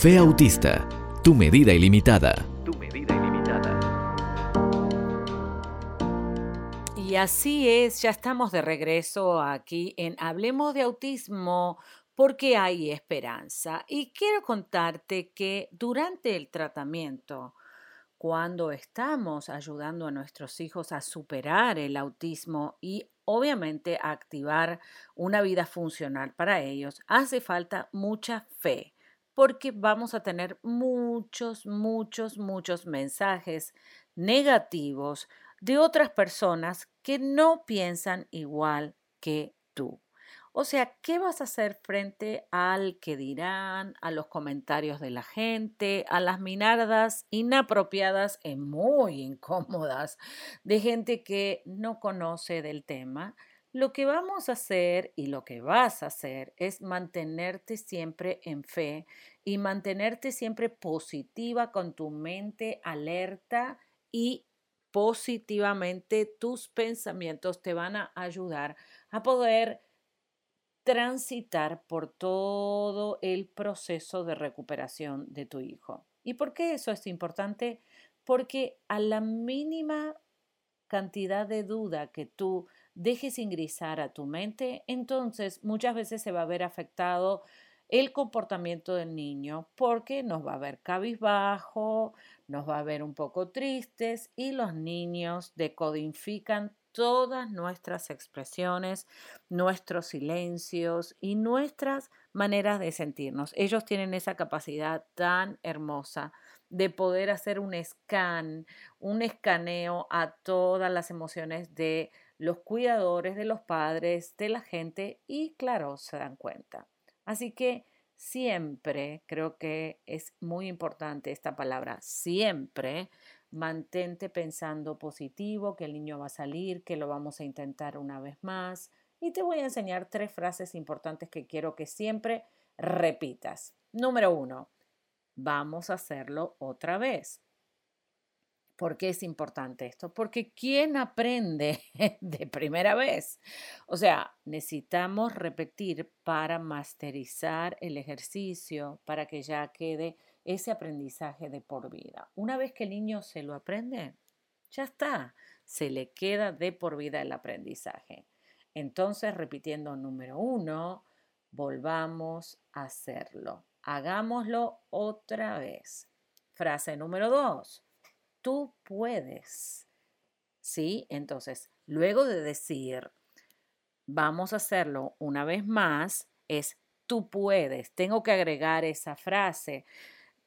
Fe Autista, tu medida ilimitada. Tu medida ilimitada. Y así es, ya estamos de regreso aquí en Hablemos de Autismo porque hay esperanza. Y quiero contarte que durante el tratamiento, cuando estamos ayudando a nuestros hijos a superar el autismo y obviamente a activar una vida funcional para ellos, hace falta mucha fe porque vamos a tener muchos, muchos, muchos mensajes negativos de otras personas que no piensan igual que tú. O sea, ¿qué vas a hacer frente al que dirán, a los comentarios de la gente, a las minadas inapropiadas y muy incómodas de gente que no conoce del tema? Lo que vamos a hacer y lo que vas a hacer es mantenerte siempre en fe y mantenerte siempre positiva con tu mente alerta y positivamente tus pensamientos te van a ayudar a poder transitar por todo el proceso de recuperación de tu hijo. ¿Y por qué eso es importante? Porque a la mínima cantidad de duda que tú dejes ingresar a tu mente, entonces muchas veces se va a ver afectado el comportamiento del niño porque nos va a ver cabizbajo, nos va a ver un poco tristes y los niños decodifican todas nuestras expresiones, nuestros silencios y nuestras maneras de sentirnos. Ellos tienen esa capacidad tan hermosa de poder hacer un scan, un escaneo a todas las emociones de los cuidadores, de los padres, de la gente y claro, se dan cuenta. Así que siempre, creo que es muy importante esta palabra, siempre mantente pensando positivo, que el niño va a salir, que lo vamos a intentar una vez más. Y te voy a enseñar tres frases importantes que quiero que siempre repitas. Número uno, vamos a hacerlo otra vez. ¿Por qué es importante esto? Porque ¿quién aprende de primera vez? O sea, necesitamos repetir para masterizar el ejercicio, para que ya quede ese aprendizaje de por vida. Una vez que el niño se lo aprende, ya está, se le queda de por vida el aprendizaje. Entonces, repitiendo número uno, volvamos a hacerlo. Hagámoslo otra vez. Frase número dos tú puedes. ¿Sí? Entonces, luego de decir, vamos a hacerlo una vez más, es tú puedes. Tengo que agregar esa frase.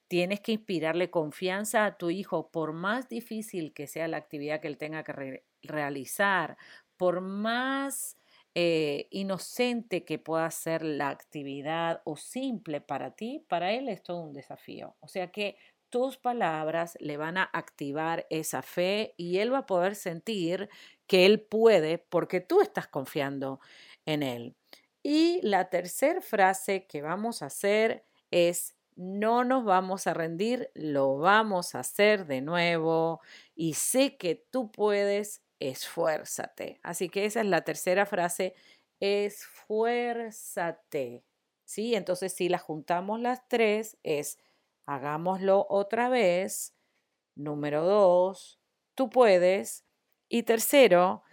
Tienes que inspirarle confianza a tu hijo, por más difícil que sea la actividad que él tenga que realizar, por más eh, inocente que pueda ser la actividad o simple para ti, para él es todo un desafío. O sea que tus palabras le van a activar esa fe y él va a poder sentir que él puede porque tú estás confiando en él. Y la tercera frase que vamos a hacer es, no nos vamos a rendir, lo vamos a hacer de nuevo y sé que tú puedes, esfuérzate. Así que esa es la tercera frase, esfuérzate. ¿Sí? Entonces si la juntamos las tres es Hagámoslo otra vez. Número dos, tú puedes. Y tercero,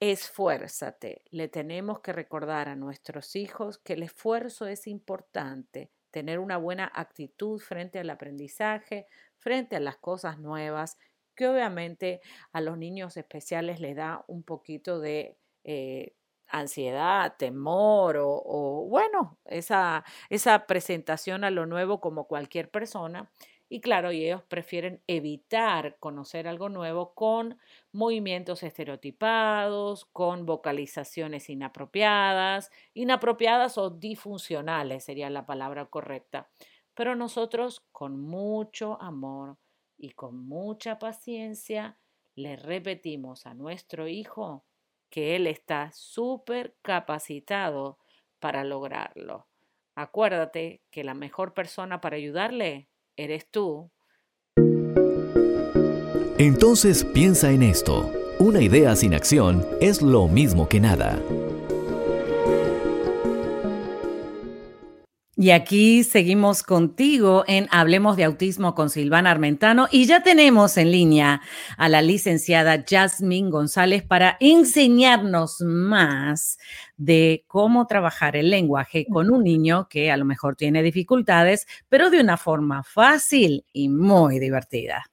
esfuérzate. Le tenemos que recordar a nuestros hijos que el esfuerzo es importante, tener una buena actitud frente al aprendizaje, frente a las cosas nuevas, que obviamente a los niños especiales les da un poquito de eh, ansiedad, temor o, bueno, esa, esa presentación a lo nuevo como cualquier persona. Y claro, ellos prefieren evitar conocer algo nuevo con movimientos estereotipados, con vocalizaciones inapropiadas, inapropiadas o disfuncionales sería la palabra correcta. Pero nosotros con mucho amor y con mucha paciencia le repetimos a nuestro hijo que Él está súper capacitado para lograrlo. Acuérdate que la mejor persona para ayudarle eres tú. Entonces piensa en esto. Una idea sin acción es lo mismo que nada. Y aquí seguimos contigo en Hablemos de Autismo con Silvana Armentano y ya tenemos en línea a la licenciada Jasmine González para enseñarnos más de cómo trabajar el lenguaje con un niño que a lo mejor tiene dificultades, pero de una forma fácil y muy divertida.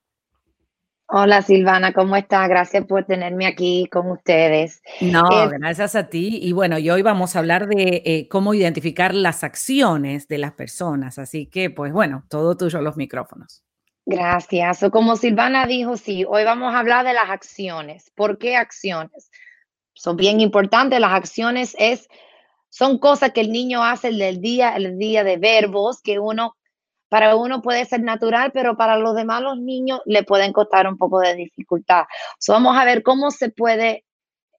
Hola Silvana, ¿cómo estás? Gracias por tenerme aquí con ustedes. No, gracias a ti. Y bueno, y hoy vamos a hablar de eh, cómo identificar las acciones de las personas. Así que, pues bueno, todo tuyo los micrófonos. Gracias. O como Silvana dijo, sí, hoy vamos a hablar de las acciones. ¿Por qué acciones? Son bien importantes. Las acciones es, son cosas que el niño hace el día, el día de verbos que uno para uno puede ser natural, pero para los demás, los niños, le pueden costar un poco de dificultad. vamos a ver cómo se puede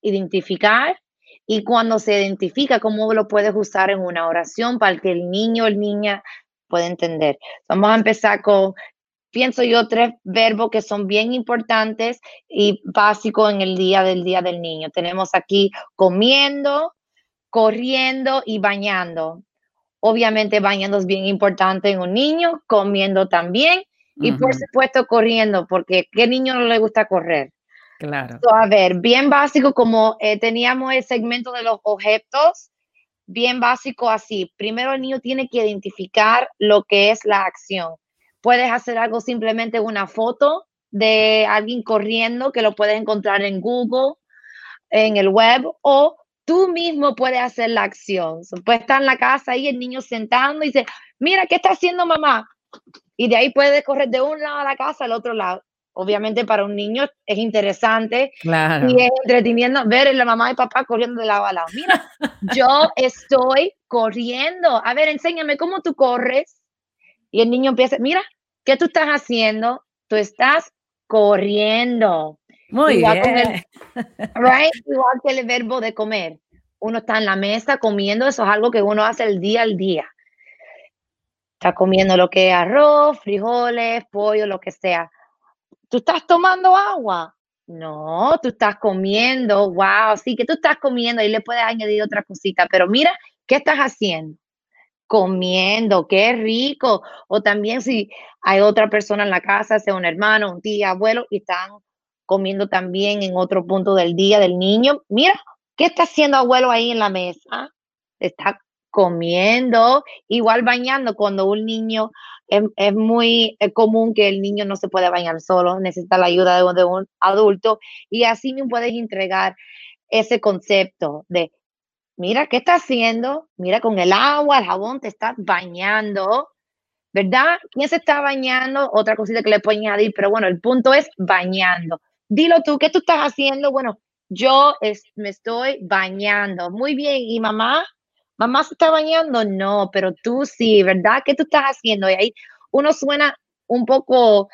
identificar y cuando se identifica, cómo lo puedes usar en una oración para que el niño o el niña pueda entender. Vamos a empezar con, pienso yo, tres verbos que son bien importantes y básicos en el día del día del niño. Tenemos aquí comiendo, corriendo y bañando. Obviamente bañando es bien importante en un niño, comiendo también y por supuesto corriendo, porque ¿qué niño no le gusta correr? Claro. a ver, bien básico como eh, teníamos el segmento de los objetos, bien básico así. Primero el niño tiene que identificar lo que es la acción. Puedes hacer algo simplemente una foto de alguien corriendo que lo puedes encontrar en Google, en el web o tú mismo puedes hacer la acción. Puede estar en la casa ahí el niño sentando y dice, mira, ¿qué está haciendo mamá? Y de ahí puede correr de un lado a la casa al otro lado. Obviamente para un niño es interesante claro. y es entreteniendo ver a la mamá y papá corriendo de lado a lado. Mira, yo estoy corriendo. A ver, enséñame cómo tú corres. Y el niño empieza, mira, ¿qué tú estás haciendo? Tú estás corriendo. Muy igual bien. right? Igual que el verbo de comer. Uno está en la mesa comiendo, eso es algo que uno hace el día al día. Está comiendo lo que es arroz, frijoles, pollo, lo que sea. ¿Tú estás tomando agua? No, tú estás comiendo. Wow, sí, que tú estás comiendo y le puedes añadir otra cosita. Pero mira, ¿qué estás haciendo? Comiendo, qué rico. O también si hay otra persona en la casa, sea un hermano, un tío, abuelo, y están comiendo también en otro punto del día del niño. Mira, ¿qué está haciendo abuelo ahí en la mesa? Está comiendo, igual bañando cuando un niño es, muy común que el niño no se puede bañar solo, necesita la ayuda de, de un adulto y así me puedes entregar ese concepto de, mira, ¿qué está haciendo? Mira, con el agua, el jabón te estás bañando, ¿verdad? ¿Quién se está bañando? Otra cosita que le puedo añadir, pero bueno, el punto es bañando. Dilo tú, ¿qué tú estás haciendo? Bueno, yo me estoy bañando. Muy bien. ¿Y mamá? ¿Mamá se está bañando? No, pero tú sí, ¿verdad? ¿Qué tú estás haciendo? Y ahí uno suena un poco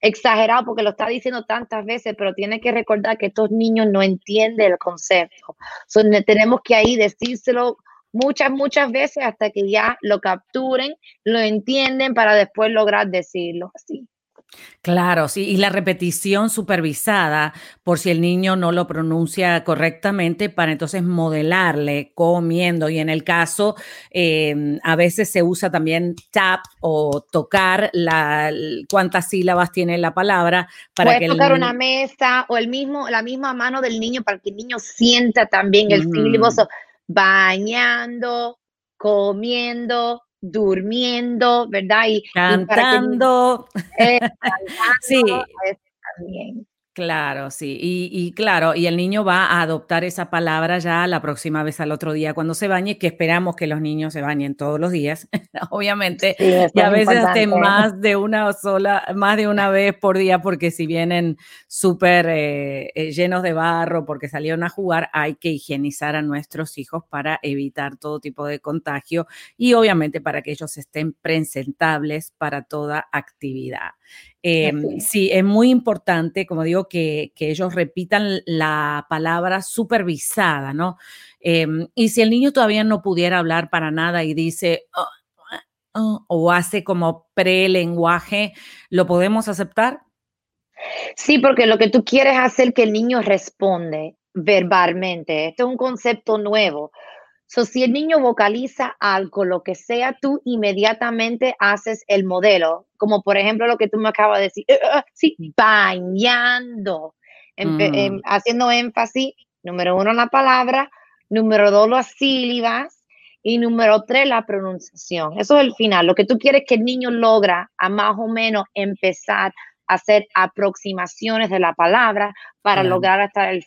exagerado porque lo está diciendo tantas veces, pero tiene que recordar que estos niños no entienden el concepto. tenemos que ahí decírselo muchas, muchas veces hasta que ya lo capturen, lo entienden para después lograr decirlo así. Claro, sí, y la repetición supervisada por si el niño no lo pronuncia correctamente para entonces modelarle comiendo. Y en el caso, em, a veces se usa también tap o tocar la, cuántas sílabas tiene la palabra para Puedes que tocar una mesa o el mismo, la misma mano del niño para que el niño sienta también el sílabo, bañando, comiendo, durmiendo, ¿verdad? Y cantando. Eh, cantando sí. También. Claro, sí. Y, claro, y el niño va a adoptar esa palabra ya la próxima vez al otro día cuando se bañe, que esperamos que los niños se bañen todos los días, obviamente, y a veces hasta más de una sola, más de una vez por día, porque si vienen súper eh, eh, llenos de barro porque salieron a jugar, hay que higienizar a nuestros hijos para evitar todo tipo de contagio y obviamente para que ellos estén presentables para toda actividad. Em, sí, es muy importante, como digo, que, ellos repitan la palabra supervisada, ¿no? Em, y si el niño todavía no pudiera hablar para nada y dice, oh, oh", o hace como prelenguaje, ¿lo podemos aceptar? Sí, porque lo que tú quieres hacer que el niño responde verbalmente. Esto es un concepto nuevo. So, si el niño vocaliza algo, lo que sea, tú inmediatamente haces el modelo, como por ejemplo lo que tú me acabas de decir, eh, eh, sí, bañando, Mm. haciendo énfasis, número uno, la palabra, número dos, las sílabas, y número tres, la pronunciación. Eso es el final. Lo que tú quieres que el niño logra a más o menos empezar a hacer aproximaciones de la palabra para lograr hasta el.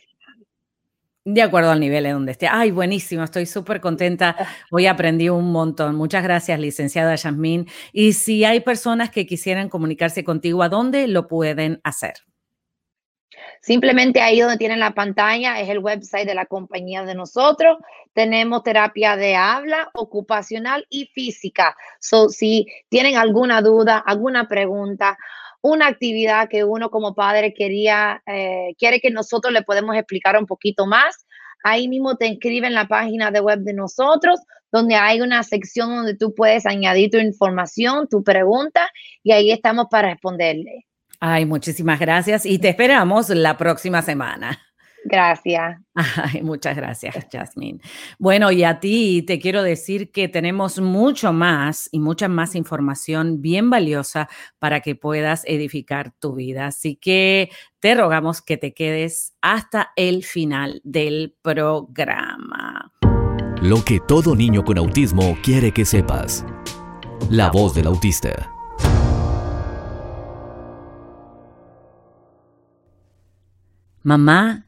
De acuerdo al nivel en donde esté. Ay, buenísimo, estoy súper contenta. Hoy aprendí un montón. Muchas gracias, licenciada Yasmín. Y si hay personas que quisieran comunicarse contigo, ¿a dónde lo pueden hacer? Simplemente ahí donde tienen la pantalla es el website de la compañía de nosotros. Tenemos terapia de habla, ocupacional y física. So, si tienen alguna duda, alguna pregunta, una actividad que uno como padre quería, eh, quiere que nosotros le podemos explicar un poquito más, ahí mismo te inscribe en la página de web de nosotros, donde hay una sección donde tú puedes añadir tu información, tu pregunta, y ahí estamos para responderle. Ay, muchísimas gracias y te esperamos la próxima semana. Gracias. Ay, muchas gracias, Jasmine. Bueno, y a ti te quiero decir que tenemos mucho más y mucha más información bien valiosa para que puedas edificar tu vida. Así que te rogamos que te quedes hasta el final del programa. Lo que todo niño con autismo quiere que sepas. La voz del autista. Mamá,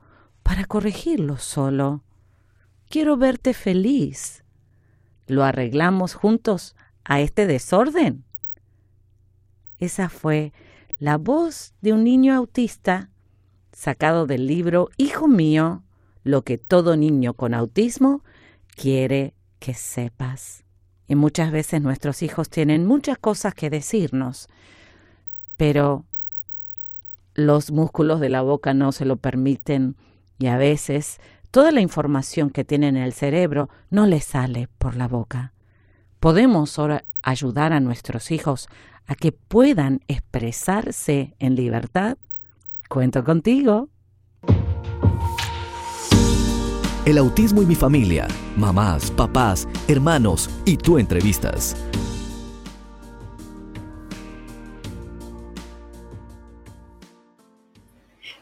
para corregirlo solo. Quiero verte feliz. ¿Lo arreglamos juntos a este desorden? Esa fue la voz de un niño autista sacado del libro Hijo mío, lo que todo niño con autismo quiere que sepas. Y muchas veces nuestros hijos tienen muchas cosas que decirnos, pero los músculos de la boca no se lo permiten y a veces toda la información que tienen en el cerebro no les sale por la boca. Podemos ahora ayudar a nuestros hijos a que puedan expresarse en libertad. Cuento contigo. El autismo y mi familia. Mamás, papás, hermanos y tú entrevistas.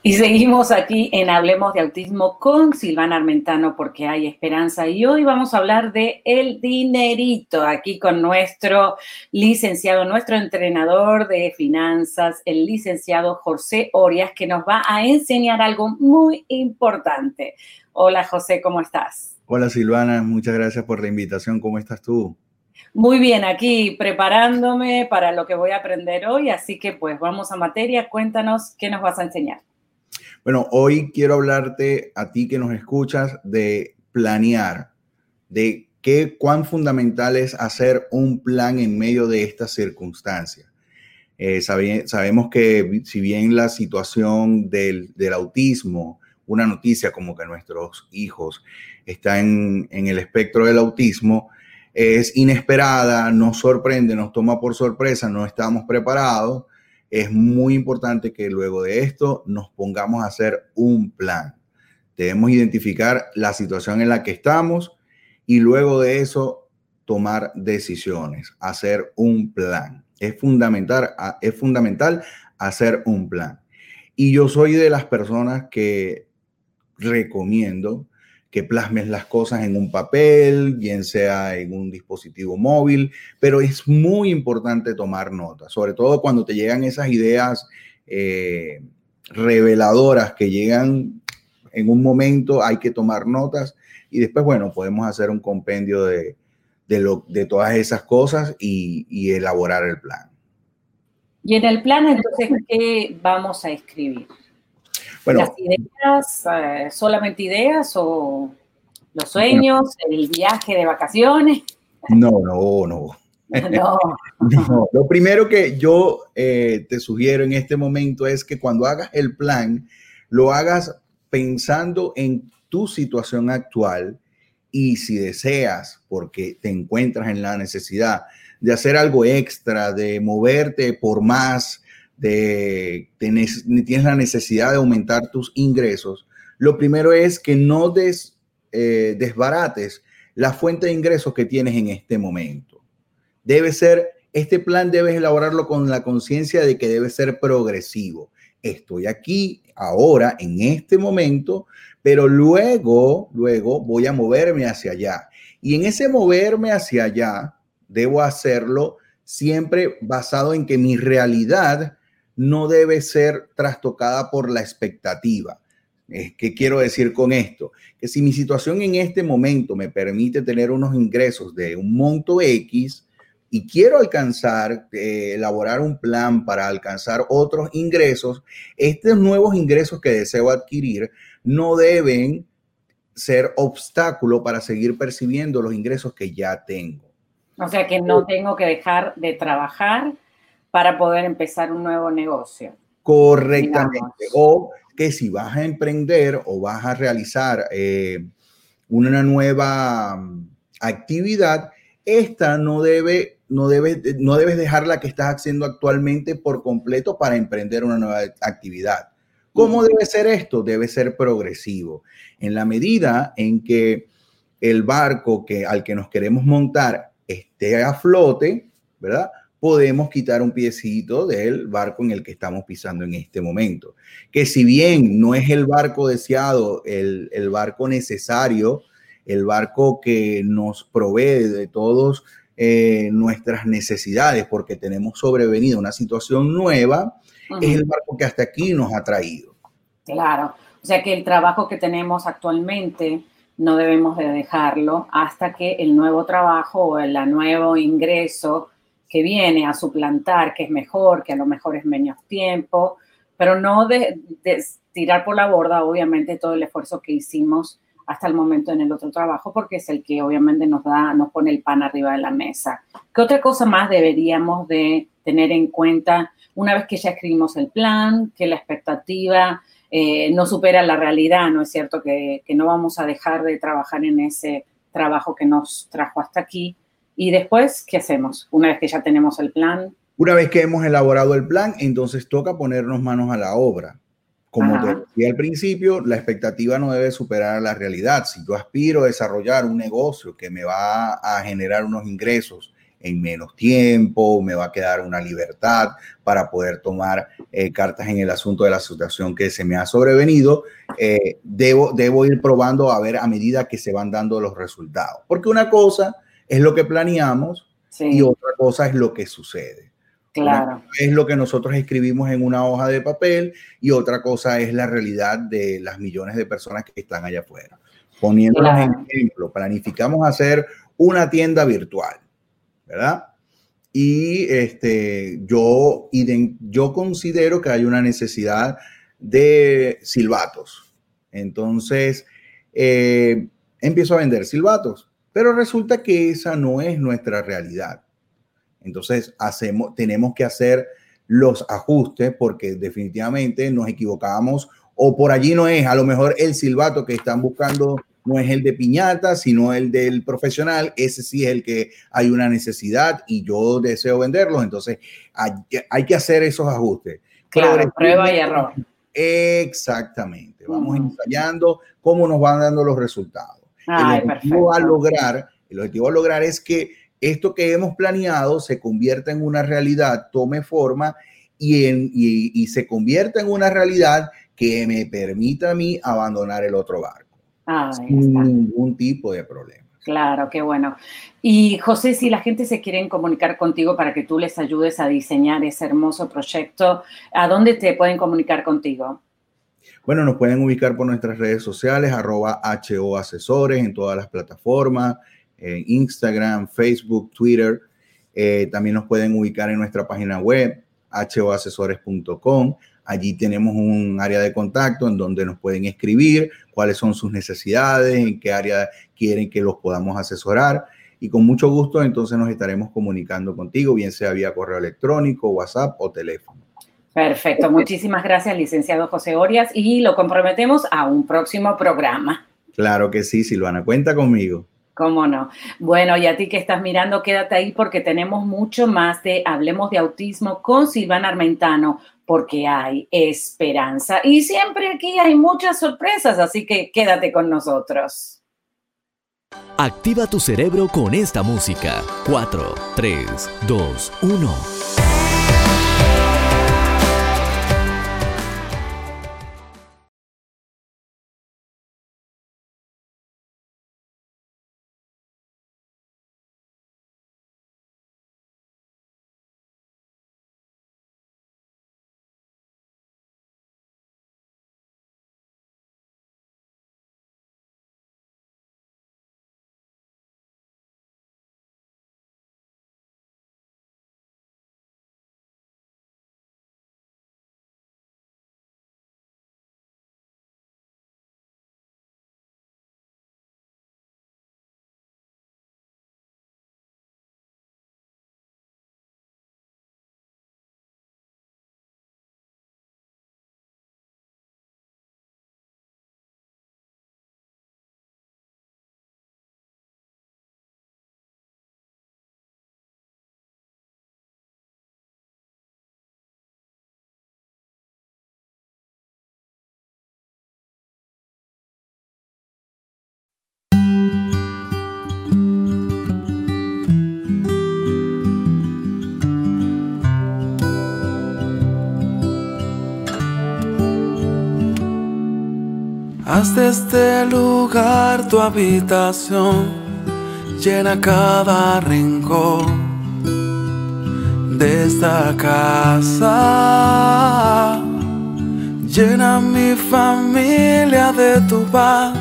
Y seguimos aquí en Hablemos de Autismo con Silvana Armentano porque hay esperanza. Y hoy vamos a hablar de el dinerito aquí con nuestro licenciado, nuestro entrenador de finanzas, el licenciado José Orias, que nos va a enseñar algo muy importante. Hola José, ¿cómo estás? Hola Silvana, muchas gracias por la invitación. ¿Cómo estás tú? Muy bien, aquí preparándome para lo que voy a aprender hoy, así que pues vamos a materia. Cuéntanos qué nos vas a enseñar. Bueno, hoy quiero hablarte a ti que nos escuchas de planear, de qué cuán fundamental es hacer un plan en medio de estas circunstancias. Eh, sabe, sabemos que si bien la situación del, del, autismo, una noticia como que nuestros hijos están en, en el espectro del autismo, es inesperada, nos sorprende, nos toma por sorpresa, no estamos preparados es muy importante que luego de esto nos pongamos a hacer un plan. Debemos identificar la situación en la que estamos y luego de eso tomar decisiones, hacer un plan. Es fundamental, es fundamental hacer un plan. Y yo soy de las personas que recomiendo que plasmes las cosas en un papel, bien sea en un dispositivo móvil, pero es muy importante tomar notas, sobre todo cuando te llegan esas ideas eh, reveladoras que llegan en un momento, hay que tomar notas y después, bueno, podemos hacer un compendio de, de, lo, de todas esas cosas y, y elaborar el plan. Y en el plan, entonces, ¿qué vamos a escribir? Bueno, ¿Las ideas, eh, solamente ideas o Los sueños, el viaje de vacaciones. No, no, no. No. no. Lo primero que yo eh, te sugiero en este momento es que cuando hagas el plan, lo hagas pensando en tu situación actual y si deseas, porque te encuentras en la necesidad de hacer algo extra, de moverte por más, de tienes la necesidad de aumentar tus ingresos, lo primero es que no des, eh, desbarates la fuente de ingresos que tienes en este momento. Debe ser, este plan debes elaborarlo con la conciencia de que debe ser progresivo. Estoy aquí ahora, en este momento, pero luego, luego voy a moverme hacia allá. Y en ese moverme hacia allá, debo hacerlo siempre basado en que mi realidad no debe ser trastocada por la expectativa. ¿Qué quiero decir con esto? Que si mi situación en este momento me permite tener unos ingresos de un monto X y quiero alcanzar, eh, elaborar un plan para alcanzar otros ingresos, estos nuevos ingresos que deseo adquirir no deben ser obstáculo para seguir percibiendo los ingresos que ya tengo. O sea que no tengo que dejar de trabajar para poder empezar un nuevo negocio. Correctamente. O que si vas a emprender o vas a realizar eh, una nueva mm, actividad, esta no debe, no, debe, no debes dejar la que estás haciendo actualmente por completo para emprender una nueva actividad. ¿Cómo debe ser esto? Debe ser progresivo. En la medida en que el barco que, al que nos queremos montar esté a flote, ¿verdad? Podemos quitar un piecito del barco en el que estamos pisando en este momento. Que si bien no es el barco deseado, el, barco necesario, el barco que nos provee de todas eh, nuestras necesidades porque tenemos sobrevenido una situación nueva, es el barco que hasta aquí nos ha traído. Claro, o sea que el trabajo que tenemos actualmente no debemos de dejarlo hasta que el nuevo trabajo o el nuevo ingreso que viene a suplantar, que es mejor, que a lo mejor es menos tiempo, pero no de, tirar por la borda, obviamente, todo el esfuerzo que hicimos hasta el momento en el otro trabajo, porque es el que obviamente nos da, nos pone el pan arriba de la mesa. ¿Qué otra cosa más deberíamos de tener en cuenta una vez que ya escribimos el plan, que la expectativa eh, no supera la realidad, ¿no es cierto? Que, no vamos a dejar de trabajar en ese trabajo que nos trajo hasta aquí. Y después, ¿qué hacemos? Una vez que ya tenemos el plan. Una vez que hemos elaborado el plan, entonces toca ponernos manos a la obra. Como te decía al principio, la expectativa no debe superar la realidad. Si yo aspiro a desarrollar un negocio que me va a generar unos ingresos en menos tiempo, me va a quedar una libertad para poder tomar eh, cartas en el asunto de la situación que se me ha sobrevenido. Eh, debo, debo ir probando a ver a medida que se van dando los resultados. Porque una cosa es lo que planeamos y otra cosa es lo que sucede. Claro. Es lo que nosotros escribimos en una hoja de papel y otra cosa es la realidad de las millones de personas que están allá afuera. Poniendo un ejemplo, planificamos hacer una tienda virtual ¿verdad? Y este, yo, yo considero que hay una necesidad de silbatos. Entonces, eh, empiezo a vender silbatos, pero resulta que esa no es nuestra realidad. Entonces, hacemos, tenemos que hacer los ajustes porque definitivamente nos equivocamos o por allí no es, a lo mejor el silbato que están buscando no es el de piñata, sino el del profesional. Ese sí es el que hay una necesidad y yo deseo venderlos. Entonces hay, que hacer esos ajustes. Claro, prueba y error. Exactamente. Vamos ensayando cómo nos van dando los resultados. El objetivo a lograr, el objetivo a lograr es que esto que hemos planeado se convierta en una realidad, tome forma y, en, y se convierta en una realidad que me permita a mí abandonar el otro barco sin ningún tipo de problema. Claro, qué bueno. Y José, si la gente se quiere comunicar contigo para que tú les ayudes a diseñar ese hermoso proyecto, ¿a dónde te pueden comunicar contigo? Bueno, nos pueden ubicar por nuestras redes sociales, arroba HO Asesores en todas las plataformas, Instagram, Facebook, Twitter. Eh, también nos pueden ubicar en nuestra página web, hoasesores.com. Allí tenemos un área de contacto en donde nos pueden escribir cuáles son sus necesidades, en qué área quieren que los podamos asesorar. Y con mucho gusto entonces nos estaremos comunicando contigo, bien sea vía correo electrónico, WhatsApp o teléfono. Perfecto, muchísimas gracias, licenciado José Orias, y lo comprometemos a un próximo programa. Claro que sí, Silvana, cuenta conmigo. ¿Cómo no? Bueno, y a ti que estás mirando, quédate ahí porque tenemos mucho más de Hablemos de Autismo con Silvana Armentano, porque hay esperanza. Y siempre aquí hay muchas sorpresas, así que quédate con nosotros. Activa tu cerebro con esta música. 4, 3, 2, 1. Haz de este lugar tu habitación, llena cada rincón de esta casa. Llena mi familia de tu paz,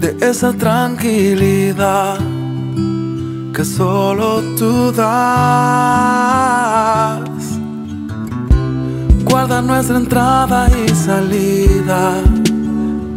de esa tranquilidad que solo tú das. Guarda nuestra entrada y salida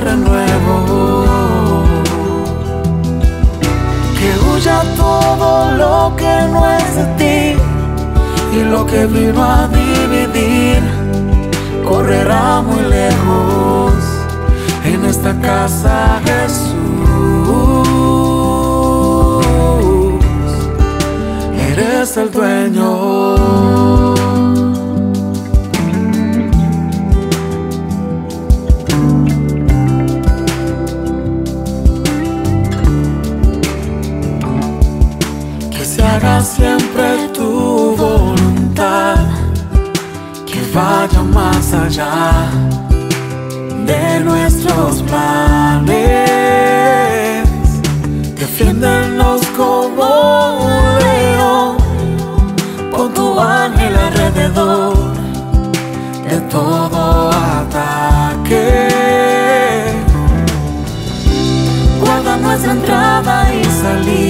renuevo. Que huya todo lo que no es de ti y lo que vino a dividir correrá muy lejos en esta casa Jesús. Eres el dueño. Siempre tu voluntad, que vaya más allá de nuestros planes. Defiéndonos como un león, con tu ángel alrededor de todo ataque. Guarda nuestra entrada y salida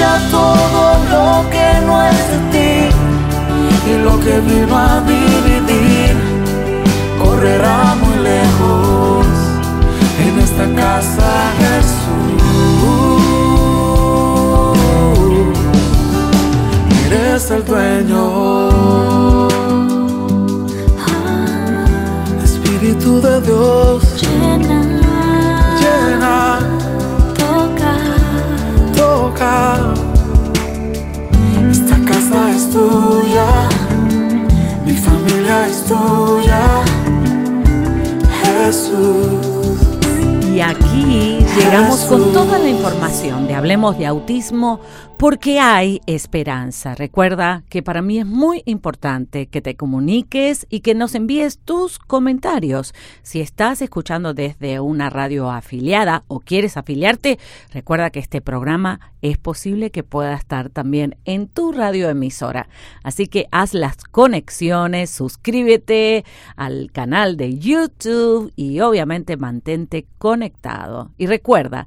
ya todo lo que no es de ti y lo que vino a dividir correrá muy lejos en esta casa Jesús. Eres el dueño. Ah. Espíritu de Dios llena, llena, toca, toca mi familia es tuya, Jesús. Y aquí llegamos con toda la información de Hablemos de Autismo porque hay esperanza. Recuerda que para mí es muy importante que te comuniques y que nos envíes tus comentarios. Si estás escuchando desde una radio afiliada o quieres afiliarte, recuerda que este programa es posible que pueda estar también en tu radioemisora. Así que haz las conexiones, suscríbete al canal de YouTube y obviamente mantente conectado. Y recuerda